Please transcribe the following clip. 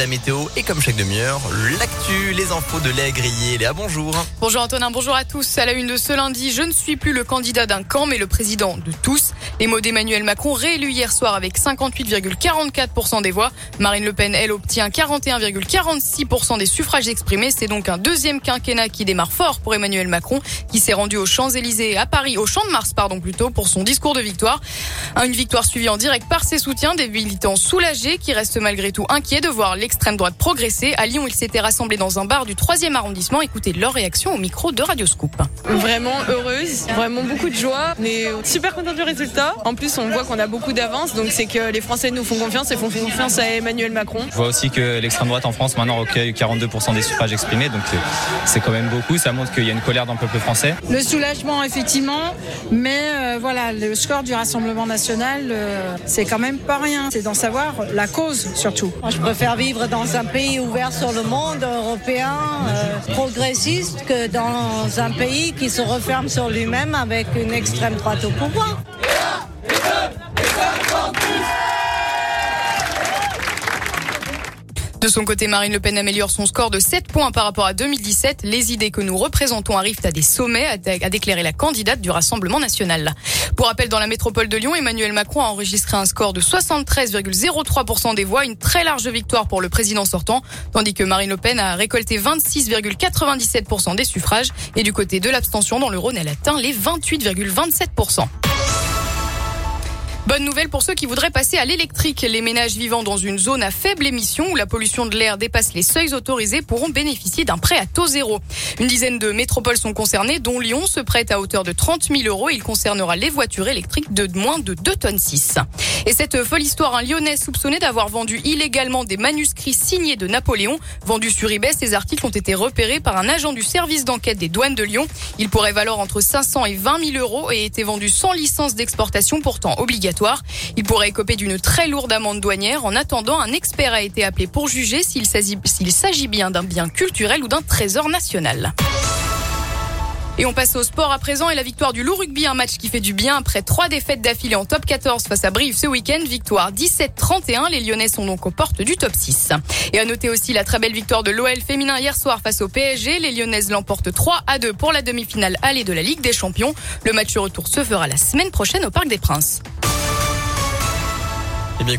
la météo et comme chaque demi-heure, l'actu, les infos de Léa Grillé. Léa, bonjour. Bonjour Antonin, bonjour à tous. À la une de ce lundi, je ne suis plus le candidat d'un camp, mais le président de tous. Les mots d'Emmanuel Macron réélu hier soir avec 58,44% des voix. Marine Le Pen, elle, obtient 41,46% des suffrages exprimés. C'est donc un deuxième quinquennat qui démarre fort pour Emmanuel Macron, qui s'est rendu aux Champs-Élysées à Paris, au Champ de Mars, pardon, plutôt, pour son discours de victoire. Une victoire suivie en direct par ses soutiens, des militants soulagés qui restent malgré tout inquiets de voir l'extrême droite progresser. À Lyon, ils s'étaient rassemblés dans un bar du 3e arrondissement. Écoutez leur réaction au micro de Radio Scoop. Vraiment heureuse, vraiment beaucoup de joie. On est super content du résultat. En plus, on voit qu'on a beaucoup d'avance, donc c'est que les Français nous font confiance et font confiance à Emmanuel Macron. Je vois aussi que l'extrême droite en France maintenant recueille 42% des suffrages exprimés, donc c'est quand même beaucoup. Ça montre qu'il y a une colère dans le peuple français. Le soulagement, effectivement, mais euh, voilà, le score du Rassemblement national, euh, c'est quand même pas rien. C'est d'en savoir la cause surtout. Moi, je préfère vivre dans un pays ouvert sur le monde, européen, euh, progressiste, que dans un pays qui se referme sur lui-même avec une extrême droite au pouvoir. De son côté, Marine Le Pen améliore son score de 7 points par rapport à 2017. Les idées que nous représentons arrivent à des sommets, a déclaré la candidate du Rassemblement national. Pour rappel, dans la métropole de Lyon, Emmanuel Macron a enregistré un score de 73,03% des voix, une très large victoire pour le président sortant, tandis que Marine Le Pen a récolté 26,97% des suffrages. Et du côté de l'abstention, dans le Rhône, elle atteint les 28,27%. Bonne nouvelle pour ceux qui voudraient passer à l'électrique. Les ménages vivant dans une zone à faible émission où la pollution de l'air dépasse les seuils autorisés pourront bénéficier d'un prêt à taux zéro. Une dizaine de métropoles sont concernées, dont Lyon se prête à hauteur de 30 000 euros. Il concernera les voitures électriques de moins de 2 tonnes 6. Et cette folle histoire, un Lyonnais soupçonné d'avoir vendu illégalement des manuscrits signés de Napoléon. Vendus sur eBay, ces articles ont été repérés par un agent du service d'enquête des douanes de Lyon. Ils pourraient valoir entre 500 et 20 000 euros et étaient vendus sans licence d'exportation pourtant obligatoire. Il pourrait écoper d'une très lourde amende douanière. En attendant, un expert a été appelé pour juger s'il s'agit bien d'un bien culturel ou d'un trésor national. Et on passe au sport à présent et la victoire du Loup Rugby, un match qui fait du bien après trois défaites d'affilée en top 14 face à Brive ce week-end. Victoire 17-31. Les Lyonnais sont donc aux portes du top 6. Et à noter aussi la très belle victoire de l'OL féminin hier soir face au PSG. Les Lyonnaises l'emportent 3 à 2 pour la demi-finale allée de la Ligue des Champions. Le match retour se fera la semaine prochaine au Parc des Princes. Eh bien,